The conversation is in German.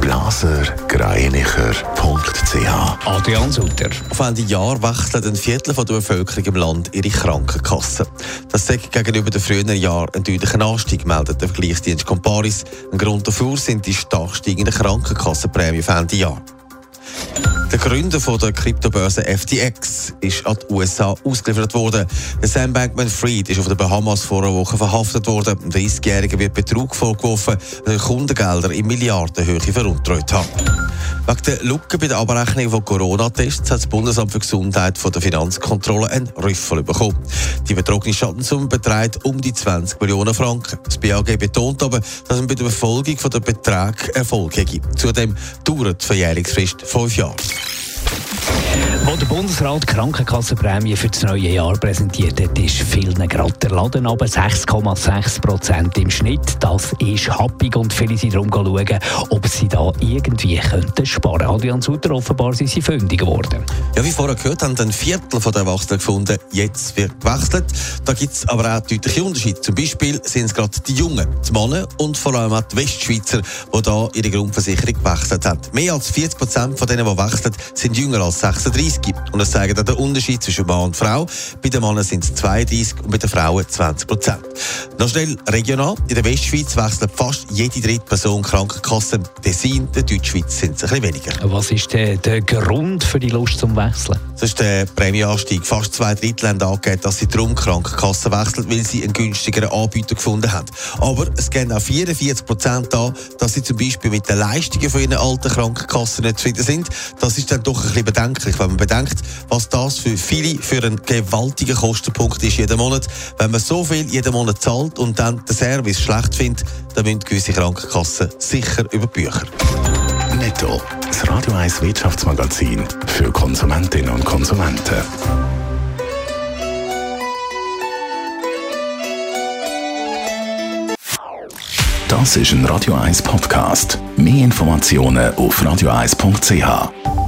blasergreinicher.ch Adrian Sutter. Auf Ende Jahr wechselt ein Viertel der Bevölkerung im Land ihre Krankenkasse. Das sagt gegenüber den früheren Jahren ein deutlicher Anstieg, meldet der Vergleichsdienst Comparis. Ein Grund dafür sind die stark steigenden Krankenkassenprämien auf Ende Jahr. Der Gründer von der Kryptobörse FTX ist an die USA ausgeliefert worden. Der Sam Bankman-Fried ist auf den Bahamas vor einer Woche verhaftet worden. Der 30-Jährige wird Betrug vorgeworfen, weil Kundengelder in Milliardenhöhe veruntreut haben. Wegen der Lücke bei der Abrechnung von Corona-Tests hat das Bundesamt für Gesundheit von der Finanzkontrolle einen Rüffel bekommen. Die betrogene Schadenssumme beträgt um die 20 Millionen Franken. Das BAG betont aber, dass man bei der Verfolgung der Beträge Erfolg hätte. Zudem dauert die Verjährungsfrist fünf Jahre. Wo der Bundesrat die Krankenkassenprämie für das neue Jahr präsentiert hat, ist vielen gerade der Laden aber 6,6 Prozent im Schnitt. Das ist happig und viele sind darum schauen, ob sie da irgendwie könnten sparen könnten. Adrian Sutter, offenbar sind sie fündig geworden. Ja, wie vorher gehört, haben ein Viertel der Erwachsenen gefunden, jetzt wird gewechselt. Da gibt es aber auch deutliche Unterschiede. Zum Beispiel sind es gerade die Jungen, die Männer und vor allem auch die Westschweizer, die da ihre Grundversicherung gewechselt haben. Mehr als 40 Prozent von denen, die wechseln, sind jünger als 36 gibt. Und das zeigt auch den Unterschied zwischen Mann und Frau. Bei den Männern sind es 32 und bei den Frauen 20 Prozent. Noch schnell regional. In der Westschweiz wechselt fast jede dritte Person Krankenkasse. Tessin, der Deutschschweiz sind es ein bisschen weniger. Was ist der, der Grund für die Lust zum Wechseln? Das ist der Prämieanstieg. Fast zwei Drittel haben angegeben, dass sie darum Krankenkasse wechseln, weil sie einen günstigeren Anbieter gefunden haben. Aber es gehen auch 44 Prozent an, dass sie zum Beispiel mit den Leistungen von ihren alten Krankenkassen nicht zufrieden sind. Das ist dann doch ein bisschen bedenklich, wenn man bedenkt, was das für viele für einen gewaltigen Kostenpunkt ist jeden Monat. Wenn man so viel jeden Monat zahlt und dann den Service schlecht findet, dann müssen gewisse Krankenkassen sicher über Bücher. Netto, das Radio 1 Wirtschaftsmagazin für Konsumentinnen und Konsumenten. Das ist ein Radio 1 Podcast. Mehr Informationen auf radio1.ch.